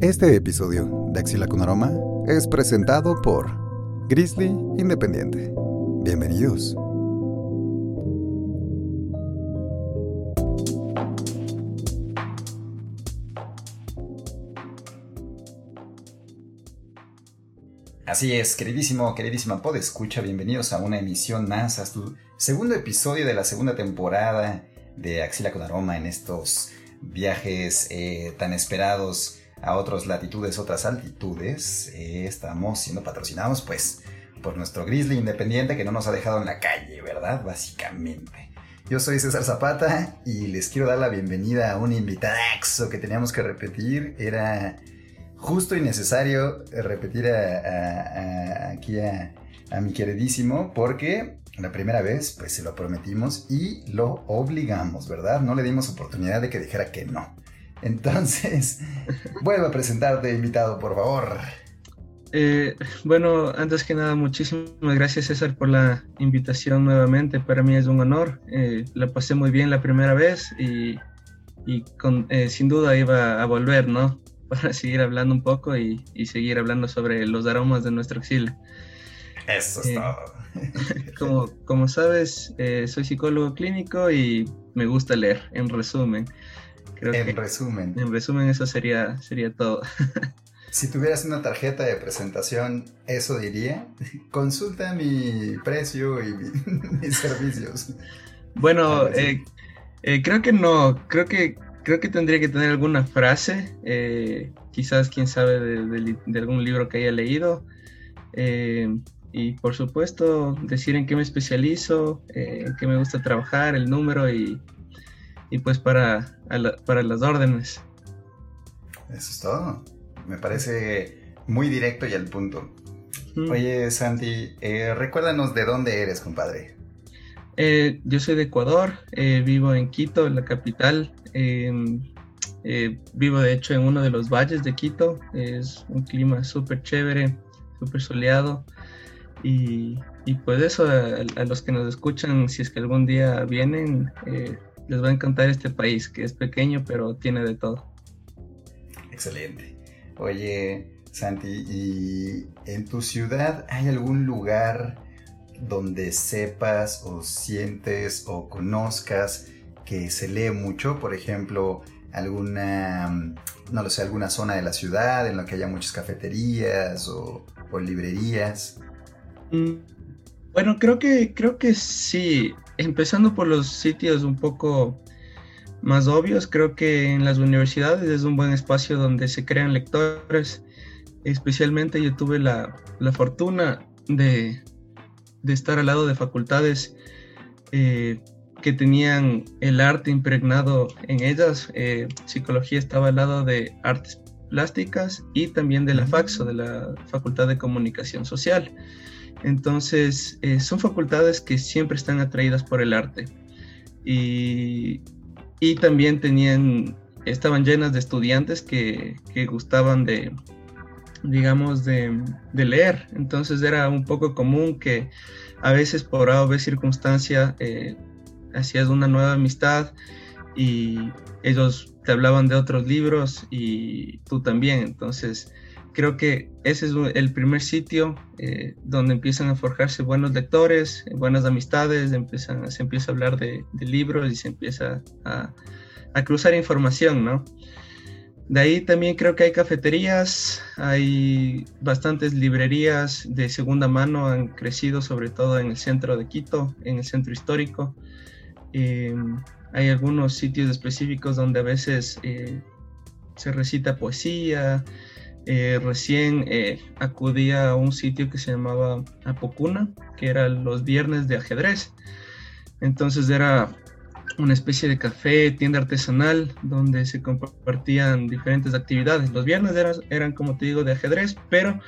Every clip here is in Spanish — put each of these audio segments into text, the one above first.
Este episodio de Axila con Aroma es presentado por Grizzly Independiente. Bienvenidos. Así es, queridísimo, queridísima pod escucha, bienvenidos a una emisión más, a su segundo episodio de la segunda temporada de Axila con Aroma en estos viajes eh, tan esperados a otras latitudes, otras altitudes. Eh, estamos siendo patrocinados pues por nuestro Grizzly Independiente que no nos ha dejado en la calle, ¿verdad? Básicamente. Yo soy César Zapata y les quiero dar la bienvenida a un invitadaxo que teníamos que repetir. Era justo y necesario repetir aquí a, mi queridísimo porque la primera vez pues se lo prometimos y lo obligamos, ¿verdad? No le dimos oportunidad de que dijera que no. Entonces, vuelvo a presentarte, invitado, por favor. Eh, bueno, antes que nada, muchísimas gracias César por la invitación nuevamente. Para mí es un honor. Eh, la pasé muy bien la primera vez y, con, eh, sin duda iba a volver, ¿no? para seguir hablando un poco y, seguir hablando sobre los aromas de nuestro exilio. Eso es eh, todo. como, como sabes, soy psicólogo clínico y me gusta leer, en resumen. En resumen. En resumen, eso sería, sería todo. si tuvieras una tarjeta de presentación, ¿eso diría? Consulta mi precio y mis servicios. Bueno, eh, creo que no. Creo que creo que tendría que tener alguna frase, eh, quizás quién sabe de, algún libro que haya leído. Eh, y por supuesto, decir en qué me especializo, eh, en qué me gusta trabajar, el número y, pues para, para las órdenes. Eso es todo. Me parece muy directo y al punto. Oye, Santi, recuérdanos de dónde eres, compadre. yo soy de Ecuador, vivo en Quito, la capital, eh, vivo de hecho en uno de los valles de Quito, es un clima súper chévere, súper soleado y, pues eso a, los que nos escuchan, si es que algún día vienen, eh, les va a encantar este país que es pequeño pero tiene de todo. Excelente. Oye, Santi, ¿y en tu ciudad hay algún lugar donde sepas o sientes o conozcas que se lee mucho, por ejemplo, alguna, no lo sé, alguna zona de la ciudad en la que haya muchas cafeterías o, librerías? Mm, bueno, creo que, creo que sí. Empezando por los sitios un poco más obvios, creo que en las universidades es un buen espacio donde se crean lectores. Especialmente yo tuve la, fortuna de, estar al lado de facultades eh, que tenían el arte impregnado en ellas. Eh, psicología estaba al lado de artes plásticas y también de la FAXO, de la Facultad de Comunicación Social. Entonces, eh, son facultades que siempre están atraídas por el arte. Y, y también tenían, estaban llenas de estudiantes que, que gustaban de, digamos, de, leer. Entonces era un poco común que a veces por A o B circunstancia eh, hacías una nueva amistad y ellos te hablaban de otros libros y tú también. Entonces, creo que ese es el primer sitio eh, donde empiezan a forjarse buenos lectores, buenas amistades, empiezan, se empieza a hablar de, libros y se empieza a, a, cruzar información, ¿no? De ahí también creo que hay cafeterías, hay bastantes librerías de segunda mano, han crecido sobre todo en el centro de Quito, en el centro histórico. Eh, hay algunos sitios específicos donde a veces eh, se recita poesía. Eh, recién acudía a un sitio que se llamaba Apocuna, que era los viernes de ajedrez. Entonces era una especie de café, tienda artesanal, donde se compartían diferentes actividades. Los viernes eran, eran como te digo, de ajedrez, pero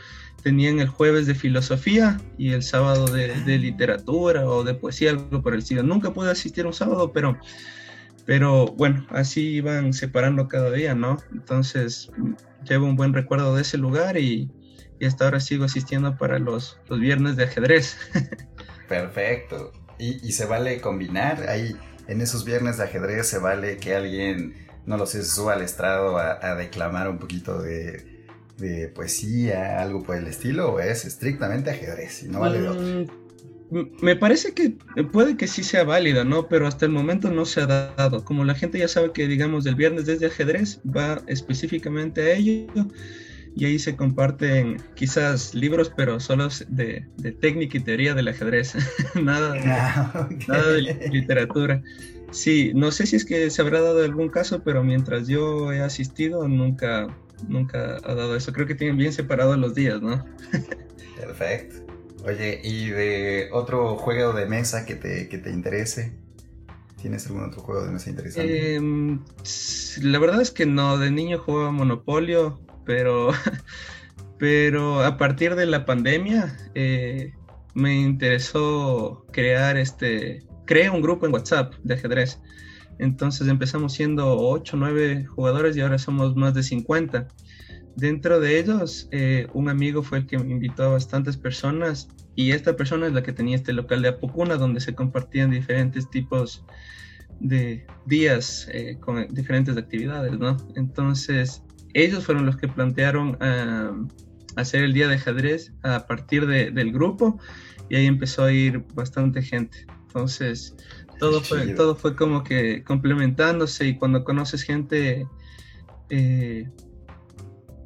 tenían el jueves de filosofía y el sábado de, literatura o de poesía, algo por el estilo. Nunca pude asistir un sábado, pero, pero bueno, así iban separando cada día, ¿no? Entonces llevo un buen recuerdo de ese lugar y, hasta ahora sigo asistiendo para los, los viernes de ajedrez. Perfecto. Y, y, se vale combinar, ahí en esos viernes de ajedrez se vale que alguien no lo sé, suba al estrado a, declamar un poquito de, de, poesía, algo por el estilo, o es estrictamente ajedrez y no vale mm, Me parece que puede que sí sea válida, ¿no? Pero hasta el momento no se ha dado. Como la gente ya sabe que, digamos, el viernes desde ajedrez va específicamente a ello y ahí se comparten quizás libros, pero solo de, técnica y teoría del ajedrez, nada, ah, nada de literatura. Sí, no sé si es que se habrá dado algún caso, pero mientras yo he asistido, nunca, nunca ha dado eso. Creo que tienen bien separados los días, ¿no? Perfecto. Oye, ¿y de otro juego de mesa que te, que te interese? ¿Tienes algún otro juego de mesa interesante? Em, la verdad es que no, de niño jugaba Monopolio, pero, pero a partir de la pandemia eh, me interesó crear este, creé un grupo en WhatsApp de ajedrez. Entonces empezamos siendo 8 o 9 jugadores y ahora somos más de 50. Dentro de ellos, eh, un amigo fue el que me invitó a bastantes personas y esta persona es la que tenía este local de Apocuna donde se compartían diferentes tipos de días eh, con diferentes actividades, ¿no? Entonces, ellos fueron los que plantearon hacer el día de ajedrez a partir del grupo y ahí empezó a ir bastante gente. Entonces, todo fue, todo fue como que complementándose y cuando conoces gente eh,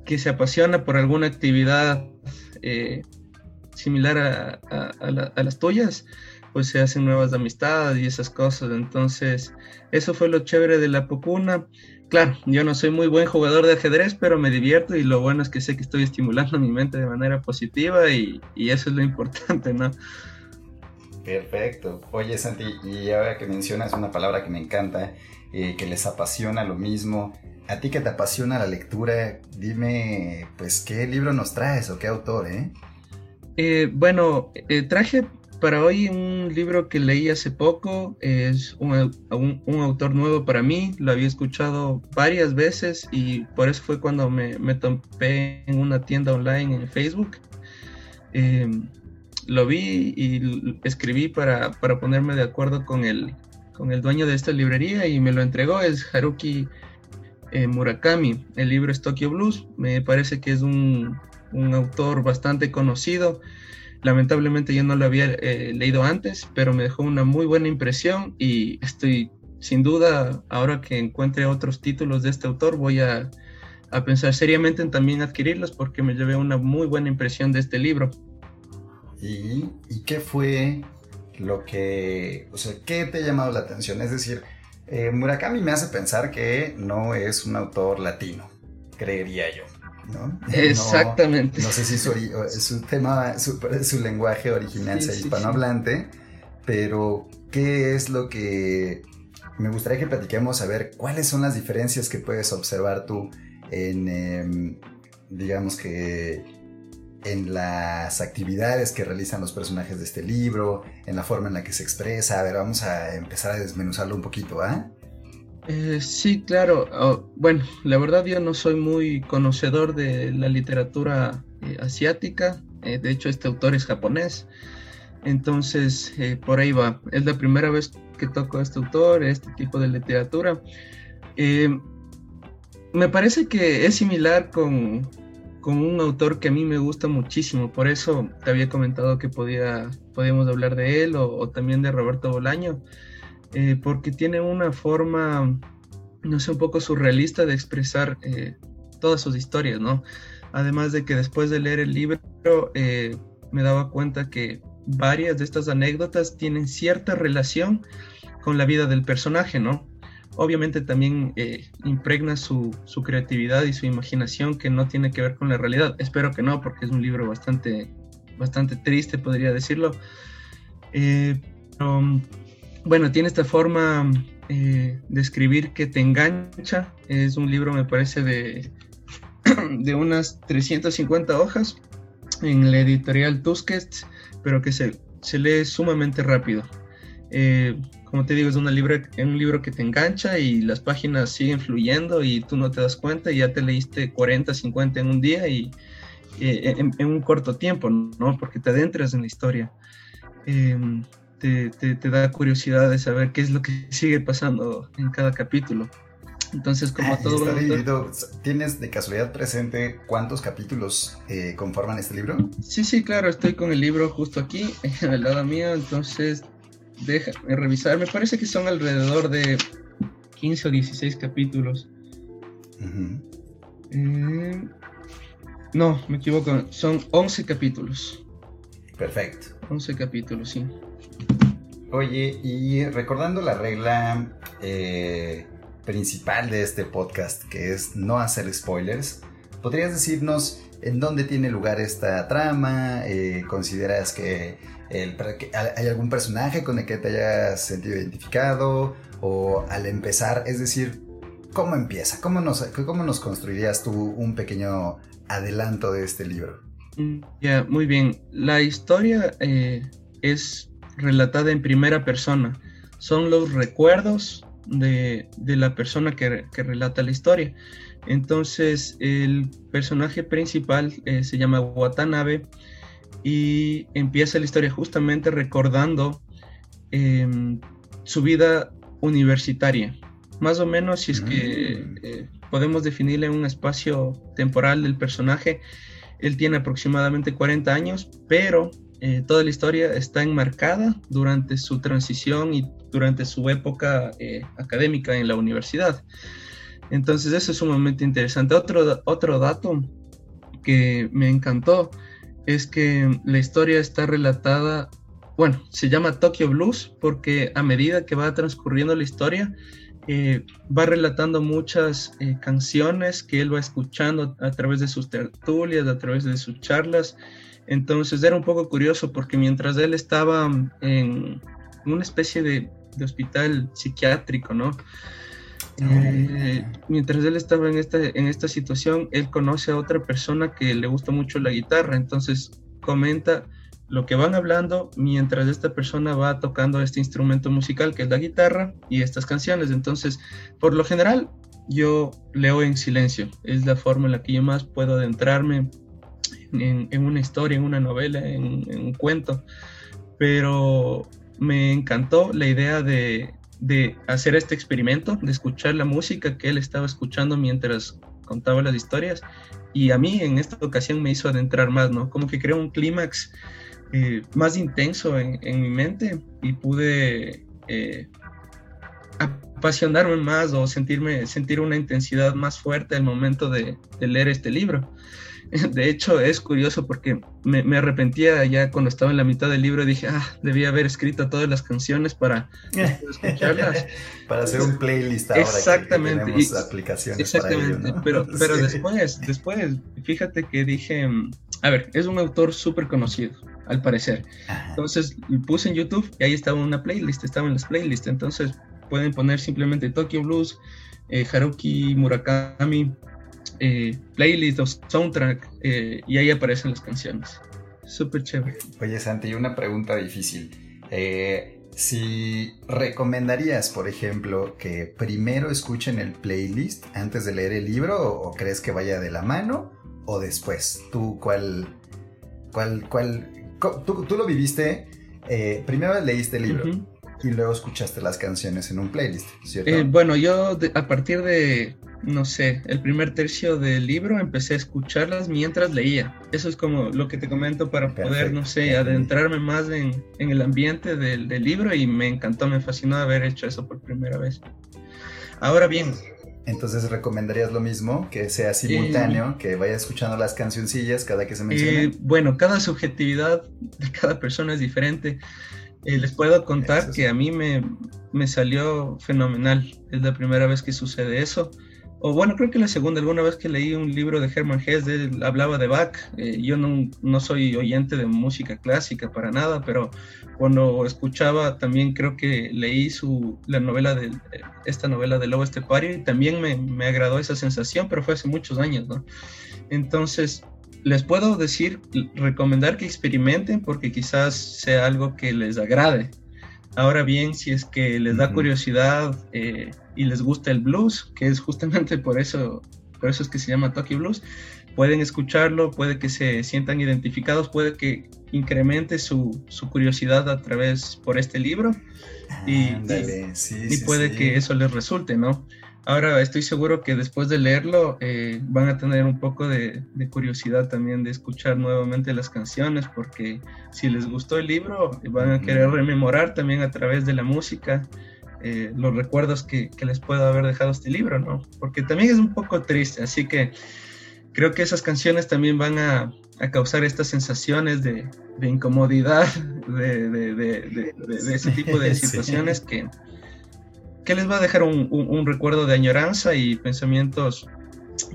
que se apasiona por alguna actividad eh, similar a, las tuyas, pues se hacen nuevas amistades y esas cosas. Entonces, eso fue lo chévere de la Pocuna. Claro, yo no soy muy buen jugador de ajedrez, pero me divierto y lo bueno es que sé que estoy estimulando mi mente de manera positiva y, eso es lo importante, ¿no? Perfecto. Oye, Santi, y ahora que mencionas una palabra que me encanta, eh, que les apasiona lo mismo, a ti que te apasiona la lectura, dime, pues, ¿qué libro nos traes o qué autor, eh? eh bueno, eh, traje para hoy un libro que leí hace poco, es un, autor nuevo para mí, lo había escuchado varias veces y por eso fue cuando me, me topé en una tienda online en Facebook. Em, lo vi y escribí para, para, ponerme de acuerdo con el, con el dueño de esta librería y me lo entregó, es Haruki eh, Murakami. El libro es Tokyo Blues, me parece que es un, un autor bastante conocido Lamentablemente yo no lo había eh, leído antes, pero me dejó una muy buena impresión y estoy sin duda, ahora que encuentre otros títulos de este autor, voy a, pensar seriamente en también adquirirlos porque me llevé una muy buena impresión de este libro. ¿Y, qué fue lo que, o sea, qué te ha llamado la atención? Es decir, eh, Murakami me hace pensar que no es un autor latino, creería yo. Exactamente. No, sé si su, tema, su, lenguaje original sea hispanohablante, pero ¿qué es lo que me gustaría que platiquemos a ver cuáles son las diferencias que puedes observar tú en, em, digamos que en las actividades que realizan los personajes de este libro, en la forma en la que se expresa. A ver, vamos a empezar a desmenuzarlo un poquito, ¿ah? Eh, sí, claro. Oh, bueno, la verdad yo no soy muy conocedor de la literatura eh, asiática. Eh, de hecho, este autor es japonés. Entonces, por ahí va. Es la primera vez que toco a este autor, este tipo de literatura. me parece que es similar con, un autor que a mí me gusta muchísimo. Por eso te había comentado que podía, podíamos hablar de él o también de Roberto Bolaño. Eh, porque tiene una forma, no sé, un poco surrealista de expresar eh, todas sus historias, ¿no? Además de que después de leer el libro eh, me daba cuenta que varias de estas anécdotas tienen cierta relación con la vida del personaje, ¿no? Obviamente también impregna su, su, creatividad y su imaginación que no tiene que ver con la realidad. Espero que no, porque es un libro bastante, bastante triste, podría decirlo. Pero, bueno, tiene esta forma eh, de escribir que te engancha. Es un libro, me parece, de, de unas 350 hojas en la editorial Tusquets, pero que se, se lee sumamente rápido. Eh, como te digo, es una un libro que te engancha y las páginas siguen fluyendo y tú no te das cuenta y ya te leíste 40, 50 en un día y eh, en, en, un corto tiempo, ¿no? Porque te adentras en la historia te, da curiosidad de saber qué es lo que sigue pasando en cada capítulo. Entonces, como Ah, todo autor-. ¿Tienes de casualidad presente cuántos capítulos eh, conforman este libro? Sí, sí, claro, estoy con el libro justo aquí, al lado mío, entonces déjame revisar. Me parece que son alrededor de 15 o 16 capítulos. Eh, no, me equivoco, son 11 capítulos. Perfecto. 11 capítulos, sí. Oye, y recordando la regla eh, principal de este podcast, que es no hacer spoilers, ¿podrías decirnos en dónde tiene lugar esta trama? Eh, ¿Consideras que, el hay algún personaje con el que te hayas sentido identificado? ¿O al empezar, es decir, cómo empieza? ¿Cómo nos, cómo nos construirías tú un pequeño adelanto de este libro? Ya, muy bien. La historia eh, es relatada en primera persona. Son los recuerdos de, de la persona que, que relata la historia. Entonces, el personaje principal eh, se llama Watanabe y empieza la historia justamente recordando em, su vida universitaria. Más o menos, si es que Mm. eh, podemos definirle un espacio temporal del personaje, él tiene aproximadamente 40 años, pero eh, toda la historia está enmarcada durante su transición y durante su época eh, académica en la universidad. Entonces eso es sumamente interesante. Otro, otro dato que me encantó es que la historia está relatada, bueno, se llama Tokyo Blues porque a medida que va transcurriendo la historia, eh, va relatando muchas eh, canciones que él va escuchando a través de sus tertulias, a través de sus charlas. Entonces era un poco curioso porque mientras él estaba en una especie de, de hospital psiquiátrico, ¿no? Eh, mientras él estaba en esta, en esta situación, él conoce a otra persona que le gusta mucho la guitarra, entonces comenta lo que van hablando mientras esta persona va tocando este instrumento musical que es la guitarra y estas canciones. Entonces, por lo general, yo leo en silencio. Es la forma en la que yo más puedo adentrarme en, una historia, en una novela, en, un cuento. Pero me encantó la idea de, de hacer este experimento, de escuchar la música que él estaba escuchando mientras contaba las historias. Y a mí en esta ocasión me hizo adentrar más, ¿no? Como que creó un clímax eh, más intenso en, en, mi mente y pude eh, apasionarme más o sentirme, sentir una intensidad más fuerte al momento de, de, leer este libro. De hecho, es curioso porque me, me, arrepentía ya cuando estaba en la mitad del libro. Dije, ah, debía haber escrito todas las canciones para escucharlas. para hacer un playlist ahora exactamente. que tenemos y, aplicaciones exactamente. para ello, ¿no? Pero, pero Sí. después, después, fíjate que dije, a ver, es un autor súper conocido, al parecer. Ajá. Entonces puse en YouTube y ahí estaba una playlist, estaba en las playlists. Entonces pueden poner simplemente Tokyo Blues, eh, Haruki Murakami, eh, playlist o soundtrack eh, y ahí aparecen las canciones. Súper chévere. Oye, Santi, una pregunta difícil. Eh, si recomendarías, por ejemplo, que primero escuchen el playlist antes de leer el libro o, o crees que vaya de la mano o después? ¿Tú cuál, cuál, cuál, tú, tú lo viviste, eh, primero leíste el libro? Uh -huh y luego escuchaste las canciones en un playlist, ¿cierto? Eh, bueno, yo de, a partir de, no sé, el primer tercio del libro empecé a escucharlas mientras leía. Eso es como lo que te comento para Perfecto. poder, no sé, adentrarme más en, en el ambiente del, del, libro y me encantó, me fascinó haber hecho eso por primera vez. Ahora bien. Entonces, ¿recomendarías lo mismo? Que sea simultáneo, eh, que vaya escuchando las cancioncillas cada que se mencione. Eh, bueno, cada subjetividad de cada persona es diferente. Eh, les puedo contar que a mí me, me, salió fenomenal. Es la primera vez que sucede eso. O bueno, creo que la segunda, alguna vez que leí un libro de Hermann Hesse, él hablaba de Bach. Eh, yo no, no, soy oyente de música clásica para nada, pero cuando escuchaba también creo que leí su, la novela de, esta novela de Lobo Estepario y también me, me agradó esa sensación, pero fue hace muchos años, ¿no? Entonces, les puedo decir, recomendar que experimenten porque quizás sea algo que les agrade. Ahora bien, si es que les da uh -huh. curiosidad eh, y les gusta el blues, que es justamente por eso, por eso es que se llama Tokyo Blues, pueden escucharlo, puede que se sientan identificados, puede que incremente su, su curiosidad a través por este libro y, Ándale, y, sí, y sí, puede sí. que eso les resulte, ¿no? Ahora estoy seguro que después de leerlo eh, van a tener un poco de, curiosidad también de escuchar nuevamente las canciones, porque si les gustó el libro, van a querer rememorar también a través de la música eh, los recuerdos que, les puedo haber dejado este libro, ¿no? Porque también es un poco triste, así que creo que esas canciones también van a, causar estas sensaciones de, incomodidad, de, ese tipo de situaciones que que les va a dejar un, recuerdo de añoranza y pensamientos,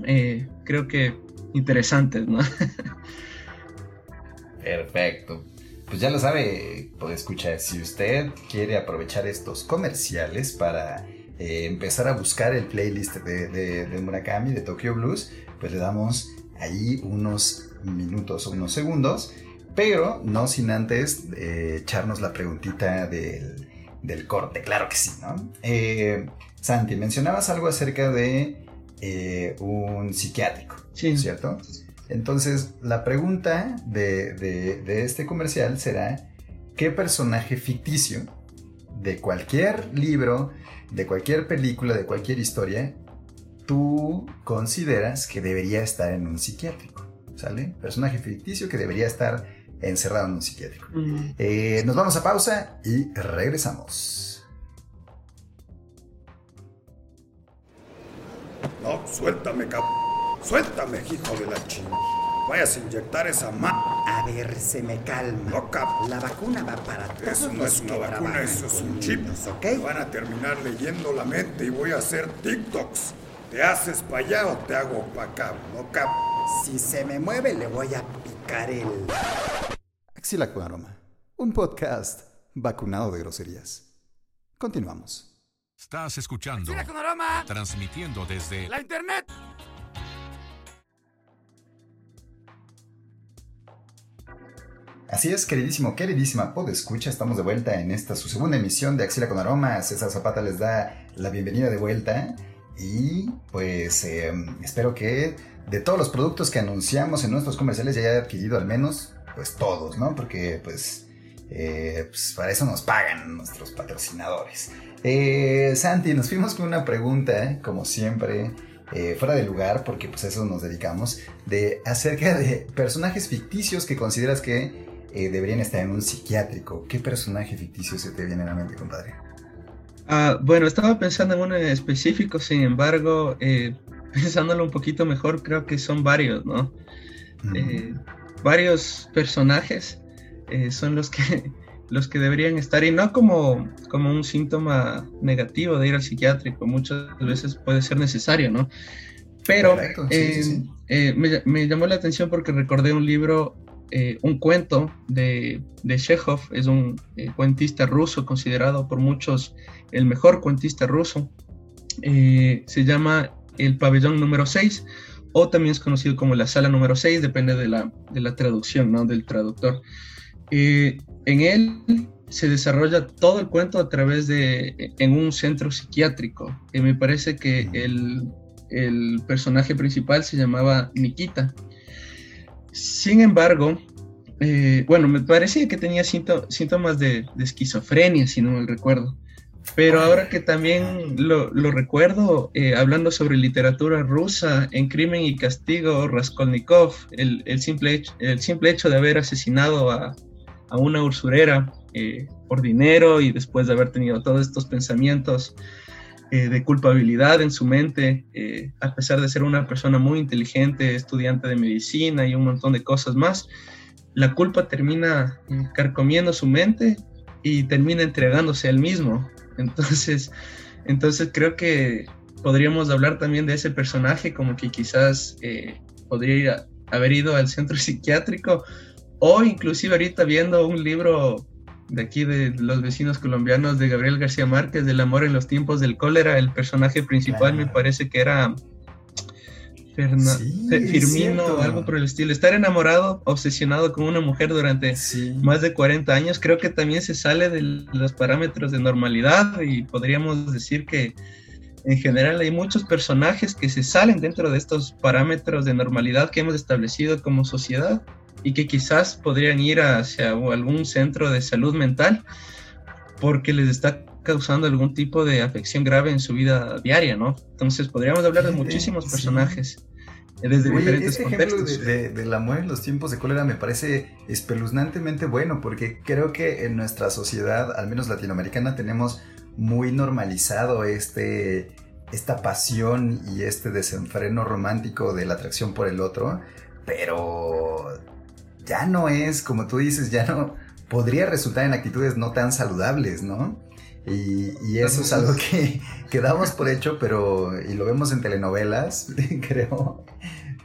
eh, creo que interesantes, ¿no? Perfecto. Pues ya lo sabe, puede escuchar, si usted quiere aprovechar estos comerciales para eh, empezar a buscar el playlist de, Murakami, de Tokyo Blues, pues le damos ahí unos minutos o unos segundos, pero no sin antes eh, echarnos la preguntita del del corte, claro que sí, ¿no? Eh, Santi, mencionabas algo acerca de eh, un psiquiátrico, sí. ¿cierto? Entonces, la pregunta de, este comercial será, ¿qué personaje ficticio de cualquier libro, de cualquier película, de cualquier historia, tú consideras que debería estar en un psiquiátrico? ¿Sale? Personaje ficticio que debería estar encerrado en un psiquiátrico. Eh, nos vamos a pausa y regresamos. No, suéltame, cap. Suéltame, hijo de la chingada. Vayas a inyectar esa ma. A ver, se me calma. No, cap. La vacuna va para todos Eso no es una vacuna, eso es un chip. ¿ok? van a terminar leyendo la mente y voy a hacer TikToks. ¿Te haces para allá o te hago para acá? No, cap. Si se me mueve, le voy a picar el. Axila con aroma, un podcast vacunado de groserías. Continuamos. Estás escuchando. Axila con aroma. Transmitiendo desde la internet. Así es, queridísimo, queridísima escucha, estamos de vuelta en esta su segunda emisión de Axila con Aroma. César Zapata les da la bienvenida de vuelta y pues em, espero que de todos los productos que anunciamos en nuestros comerciales ya haya adquirido al menos pues todos, ¿no? Porque pues, eh, pues para eso nos pagan nuestros patrocinadores. Eh, Santi, nos fuimos con una pregunta, como siempre, eh, fuera de lugar, porque pues a eso nos dedicamos, de acerca de personajes ficticios que consideras que deberían estar en un psiquiátrico. ¿Qué personaje ficticio se te viene a la mente, compadre? Ah, bueno, estaba pensando en uno específico, sin embargo, pensándolo un poquito mejor, creo que son varios, ¿no? Varios personajes eh, son los que, los que deberían estar y no como, como un síntoma negativo de ir al psiquiátrico, muchas veces puede ser necesario, ¿no? Pero eh, eh, me, llamó la atención porque recordé un libro, un cuento de, de Chekhov, es un cuentista ruso considerado por muchos el mejor cuentista ruso, se llama El pabellón número 6 o también es conocido como la sala número 6, depende de la, de la traducción, ¿no? Del traductor. Eh, en él se desarrolla todo el cuento a través de, en un centro psiquiátrico. Y me parece que el, el personaje principal se llamaba Nikita. Sin embargo, eh, bueno, me parecía que tenía síntomas de, de, esquizofrenia, si no me recuerdo. Pero ahora que también lo, recuerdo, eh, hablando sobre literatura rusa, en Crimen y Castigo, Raskolnikov, el, simple, hecho, el simple hecho de haber asesinado a, una usurera eh, por dinero y después de haber tenido todos estos pensamientos eh, de culpabilidad en su mente, a pesar de ser una persona muy inteligente, estudiante de medicina y un montón de cosas más, la culpa termina carcomiendo su mente y termina entregándose al mismo. Entonces, entonces creo que podríamos hablar también de ese personaje como que quizás eh, podría haber ido al centro psiquiátrico o inclusive ahorita viendo un libro de aquí de los vecinos colombianos de Gabriel García Márquez, del amor en los tiempos del cólera, el personaje principal me parece que era Firmino o algo por el estilo. Estar enamorado, obsesionado con una mujer durante más de 40 años, creo que también se sale de los parámetros de normalidad y podríamos decir que en general hay muchos personajes que se salen dentro de estos parámetros de normalidad que hemos establecido como sociedad y que quizás podrían ir hacia algún centro de salud mental porque les está causando algún tipo de afección grave en su vida diaria, ¿no? Entonces podríamos hablar de muchísimos Sí. personajes eh, desde Oye, diferentes este ejemplo contextos. de, de- del amor en los tiempos de cólera me parece espeluznantemente bueno porque creo que en nuestra sociedad, al menos latinoamericana, tenemos muy normalizado este, esta pasión y este desenfreno romántico de la atracción por el otro, pero ya no es, como tú dices, ya no podría resultar en actitudes no tan saludables, ¿no? Y, y eso es algo que, que damos por hecho, pero y lo vemos en telenovelas, creo.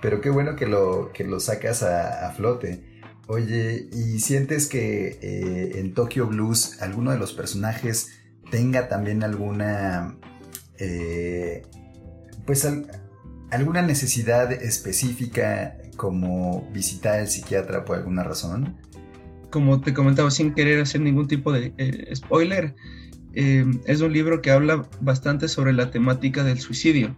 Pero qué bueno que lo, que lo sacas a, a flote. Oye, ¿y sientes que eh, en Tokyo Blues alguno de los personajes tenga también alguna, eh, pues al- alguna necesidad específica como visitar al psiquiatra por alguna razón? como te comentaba, sin querer hacer ningún tipo de eh, spoiler, eh, es un libro que habla bastante sobre la temática del suicidio.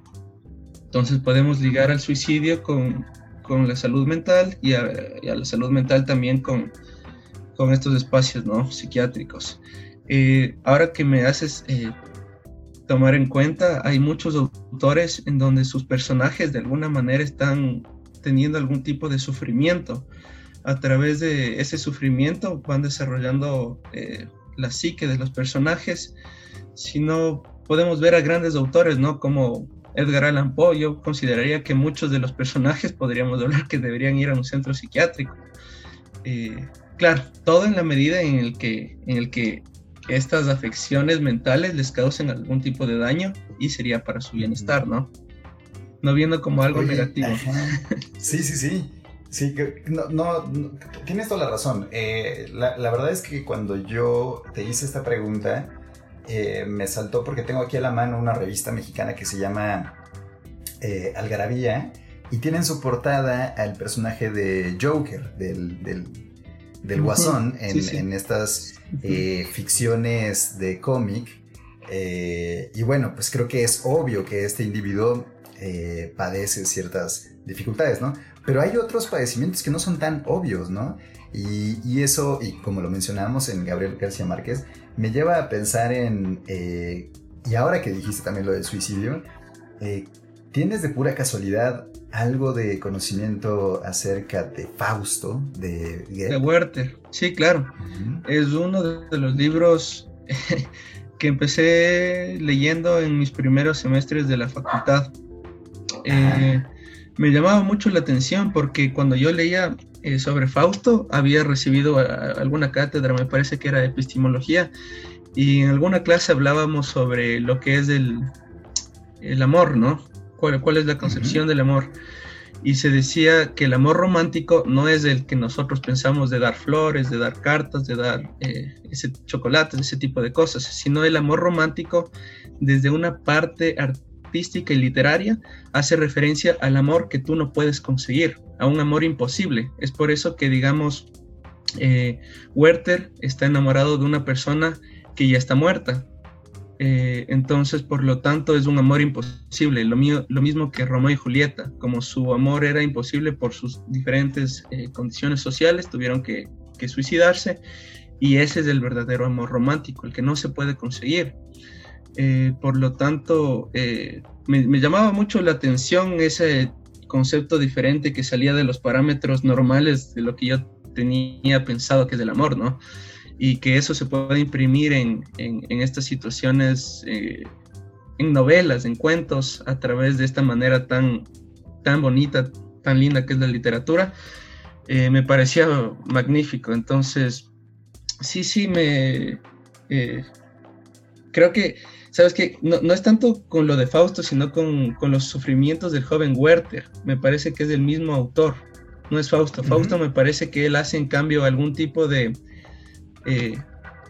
Entonces podemos ligar al suicidio con, con la salud mental y a, y a la salud mental también con, con estos espacios ¿no? psiquiátricos. Eh, ahora que me haces eh, tomar en cuenta, hay muchos autores en donde sus personajes de alguna manera están teniendo algún tipo de sufrimiento a través de ese sufrimiento van desarrollando eh, la psique de los personajes, sino podemos ver a grandes autores, ¿no? Como Edgar Allan Poe, yo consideraría que muchos de los personajes podríamos hablar que deberían ir a un centro psiquiátrico. Eh, claro, todo en la medida en el que, en el que estas afecciones mentales les causen algún tipo de daño y sería para su bienestar, ¿no? No viendo como algo Oye, negativo. ajá. Sí, sí, sí. Sí, que- no, no, no, tienes toda la razón. Eh, la, la verdad es que cuando yo te hice esta pregunta, eh, me saltó porque tengo aquí a la mano una revista mexicana que se llama eh, Algarabía y tiene en su portada al personaje de Joker, del, del, del Guasón, en, sí, sí. en estas ficciones de cómic. Y bueno, pues creo que es obvio que este individuo padece ciertas dificultades, ¿no? Pero hay otros padecimientos que no son tan obvios, ¿no? Y, y eso, y como lo mencionamos en Gabriel García Márquez, me lleva a pensar en, eh, y ahora que dijiste también lo del suicidio, eh, ¿tienes de pura casualidad algo de conocimiento acerca de Fausto, de Goethe? De Werther, sí, claro. Es uno de de los libros que empecé leyendo en mis primeros semestres de la facultad. Eh, me llamaba mucho la atención porque cuando yo leía eh, sobre Fausto había recibido a- a- alguna cátedra, me parece que era de epistemología, y en alguna clase hablábamos sobre lo que es el, el amor, ¿no? ¿Cuál, cuál es la concepción del amor? Y se decía que el amor romántico no es el que nosotros pensamos de dar flores, de dar cartas, de dar eh, ese chocolates, ese tipo de cosas, sino el amor romántico desde una parte artística y literaria hace referencia al amor que tú no puedes conseguir, a un amor imposible. Es por eso que, digamos, eh, Werther está enamorado de una persona que ya está muerta. Eh, entonces, por lo tanto, es un amor imposible. Lo, mío, lo mismo que Romeo y Julieta, como su amor era imposible por sus diferentes eh, condiciones sociales, tuvieron que suicidarse. Y ese es el verdadero amor romántico, el que no se puede conseguir. Eh, por lo tanto, eh, me, llamaba mucho la atención ese concepto diferente que salía de los parámetros normales de lo que yo tenía pensado que es el amor, ¿no? Y que eso se puede imprimir en, en, estas situaciones, eh, en novelas, en cuentos, a través de esta manera tan, tan bonita, tan linda que es la literatura, me parecía magnífico. Entonces, sí, sí, me... creo que ¿Sabes qué? No, no, es tanto con lo de Fausto, sino con, con, los sufrimientos del joven Werther. Me parece que es del mismo autor. No es Fausto. Uh -huh. Fausto me parece que él hace en cambio algún tipo de eh,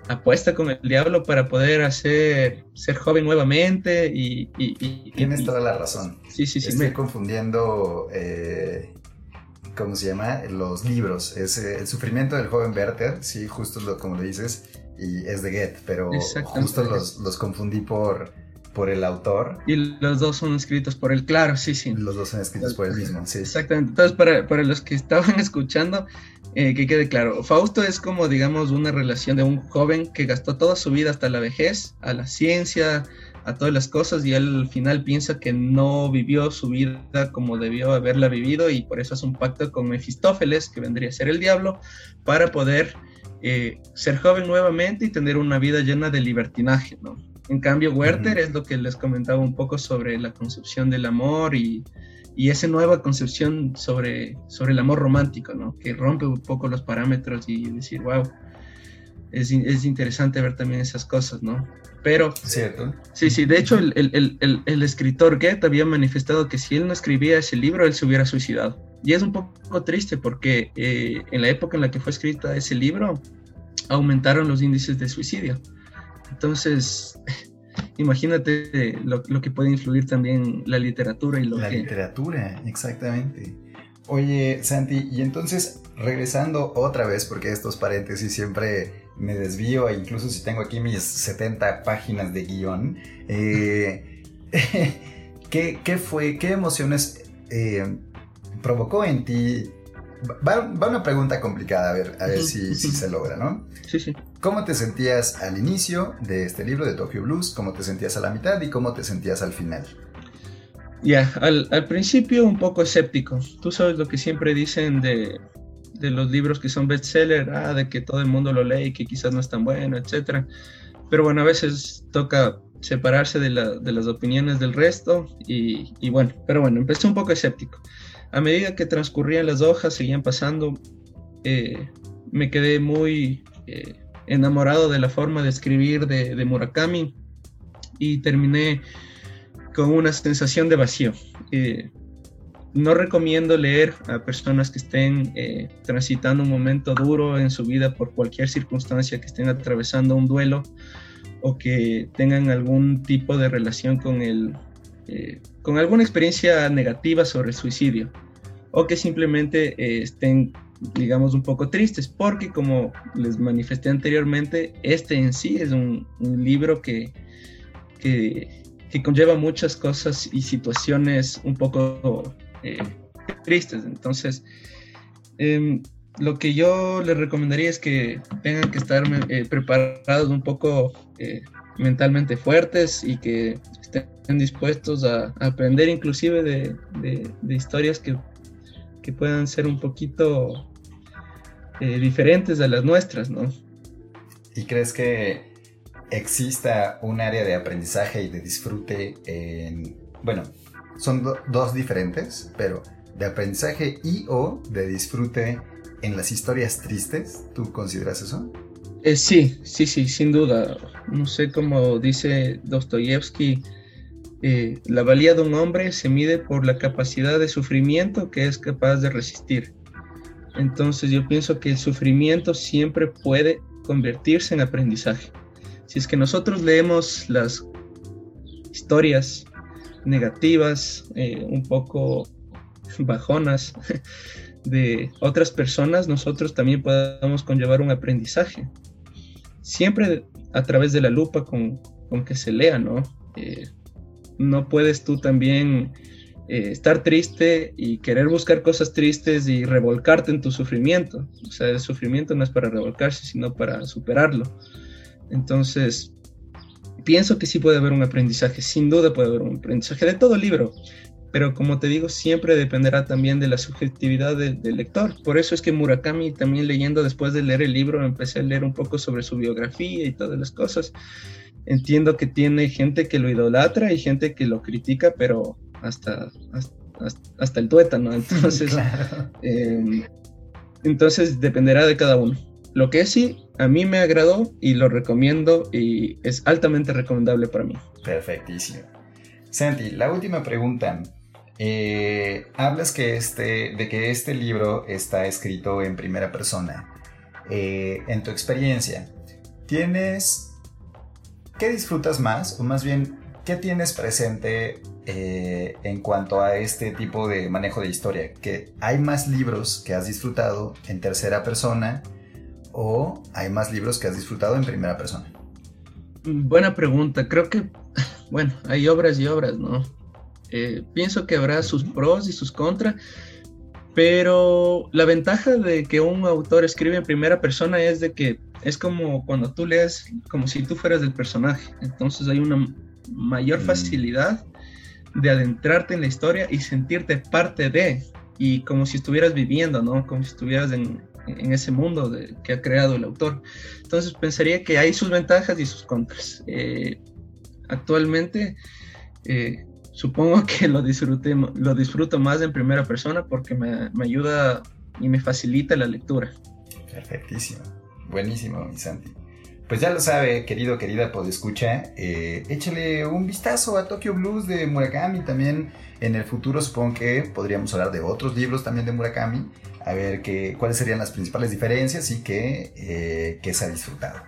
apuesta con el diablo para poder hacer ser joven nuevamente y... y, y Tienes y, toda la razón. Sí, sí, sí. Estoy me... confundiendo... Eh... ¿Cómo se llama? Los libros. Es eh, el sufrimiento del joven Werther, sí, justo lo, como lo dices, y es de Goethe, pero justo los, los, confundí por, por el autor. Y los dos son escritos por él, claro, sí, sí. Los dos son escritos por él mismo, sí. Exactamente. Entonces, para, para los que estaban escuchando, eh, que quede claro, Fausto es como, digamos, una relación de un joven que gastó toda su vida hasta la vejez, a la ciencia, a todas las cosas, y él al final piensa que no vivió su vida como debió haberla vivido, y por eso hace un pacto con Mefistófeles, que vendría a ser el diablo, para poder eh, ser joven nuevamente y tener una vida llena de libertinaje, ¿no? En cambio, Werther es lo que les comentaba un poco sobre la concepción del amor y, y, esa nueva concepción sobre, sobre el amor romántico, ¿no? Que rompe un poco los parámetros y decir, wow, es, es interesante ver también esas cosas, ¿no? Pero... Cierto. Sí, sí, de hecho el, el, el, el, escritor Goethe había manifestado que si él no escribía ese libro, él se hubiera suicidado. Y es un poco triste porque eh, en la época en la que fue escrito ese libro, aumentaron los índices de suicidio. Entonces, imagínate lo, lo, que puede influir también la literatura y lo la que... La literatura, exactamente. Oye, Santi, y entonces, regresando otra vez, porque estos paréntesis siempre me desvío, e incluso si tengo aquí mis 70 páginas de guion, eh, ¿qué, ¿qué, fue, qué emociones eh, provocó en ti? Va, va, una pregunta complicada, a ver, a ver si, si se logra, ¿no? Sí, sí. ¿Cómo te sentías al inicio de este libro de Tokyo Blues? ¿Cómo te sentías a la mitad y cómo te sentías al final? Ya, al, al, principio un poco escéptico. Tú sabes lo que siempre dicen de, de los libros que son bestseller, ah, de que todo el mundo lo lee y que quizás no es tan bueno, etc. Pero bueno, a veces toca separarse de, la, de las opiniones del resto y, y, bueno, pero bueno, empecé un poco escéptico. A medida que transcurrían las hojas, seguían pasando, eh, me quedé muy eh, enamorado de la forma de escribir de, Murakami y terminé con una sensación de vacío. Eh, no recomiendo leer a personas que estén eh, transitando un momento duro en su vida por cualquier circunstancia, que estén atravesando un duelo o que tengan algún tipo de relación con el, eh, con alguna experiencia negativa sobre el suicidio o que simplemente eh, estén digamos un poco tristes porque como les manifesté anteriormente este en sí es un, libro que, que conlleva muchas cosas y situaciones un poco eh, tristes. Entonces, eh, lo que yo les recomendaría es que tengan que estar eh, preparados un poco mentalmente fuertes y que estén dispuestos a, a aprender inclusive de, de, de historias que, que, puedan ser un poquito eh, diferentes a las nuestras, ¿no? ¿Y crees que exista un área de aprendizaje y de disfrute en, bueno, son do dos diferentes, pero de aprendizaje y o de disfrute en las historias tristes, ¿tú consideras eso? Eh, sí, sí, sí, sin duda. No sé cómo dice Dostoyevsky, eh, la valía de un hombre se mide por la capacidad de sufrimiento que es capaz de resistir. Entonces yo pienso que el sufrimiento siempre puede convertirse en aprendizaje. Si es que nosotros leemos las historias negativas, eh, un poco bajonas de otras personas, nosotros también podemos conllevar un aprendizaje. Siempre a través de la lupa con, con que se lea, ¿no? Eh, no puedes tú también eh, estar triste y querer buscar cosas tristes y revolcarte en tu sufrimiento. O sea, el sufrimiento no es para revolcarse, sino para superarlo. Entonces, pienso que sí puede haber un aprendizaje, sin duda puede haber un aprendizaje de todo libro, pero como te digo, siempre dependerá también de la subjetividad del, lector. Por eso es que Murakami, también leyendo después de leer el libro, empecé a leer un poco sobre su biografía y todas las cosas. Entiendo que tiene gente que lo idolatra y gente que lo critica, pero hasta, hasta, hasta el tuétano. Entonces, claro. eh, entonces dependerá de cada uno. Lo que sí, a mí me agradó y lo recomiendo y es altamente recomendable para mí. Perfectísimo. Santi, la última pregunta. Eh, hablas que este, de que este libro está escrito en primera persona. Eh, en tu experiencia, ¿tienes... ¿Qué disfrutas más? O más bien, ¿qué tienes presente eh, en cuanto a este tipo de manejo de historia? ¿Que hay más libros que has disfrutado en tercera persona? ¿O hay más libros que has disfrutado en primera persona? Buena pregunta. Creo que bueno, hay obras y obras, ¿no? Eh, pienso que habrá sus pros y sus contras, pero la ventaja de que un autor escribe en primera persona es de que es como cuando tú lees como si tú fueras del personaje. Entonces hay una mayor mm. facilidad de adentrarte en la historia y sentirte parte de, y como si estuvieras viviendo, ¿no? Como si estuvieras en, ese mundo que ha creado el autor. Entonces pensaría que hay sus ventajas y sus contras. Eh, actualmente eh, supongo que lo, lo disfruto más en primera persona porque me, me ayuda y me facilita la lectura. Perfectísimo. Buenísimo, mi Santi. Pues ya lo sabe, querido, querida podescucha, eh, échale un vistazo a Tokyo Blues de Murakami. También en el futuro supongo que podríamos hablar de otros libros también de Murakami, a ver qué, cuáles serían las principales diferencias y qué, eh, se ha disfrutado.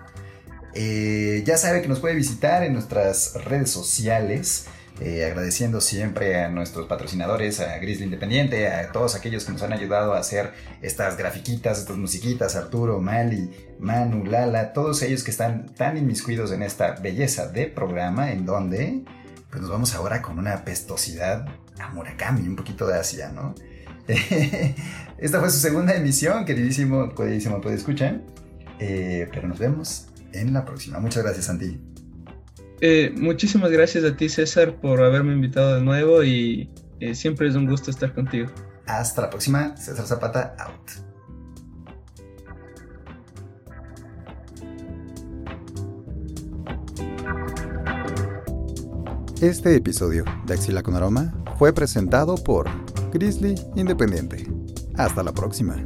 Eh, ya sabe que nos puede visitar en nuestras redes sociales. Eh, agradeciendo siempre a nuestros patrocinadores, a Grizzly Independiente, a todos aquellos que nos han ayudado a hacer estas grafiquitas, estas musiquitas, Arturo, Mali, Manu, Lala, todos ellos que están tan inmiscuidos en esta belleza de programa en donde pues nos vamos ahora con una pestosidad a Murakami, un poquito de Asia, ¿no? Esta fue su segunda emisión, queridísimo, queridísimo, puede escuchar. Eh, pero nos vemos en la próxima. Muchas gracias, Santi. Eh, muchísimas gracias a ti, César, por haberme invitado de nuevo y eh, siempre es un gusto estar contigo. Hasta la próxima, César Zapata, out. Este episodio de Axila con Aroma fue presentado por Grizzly Independiente. Hasta la próxima.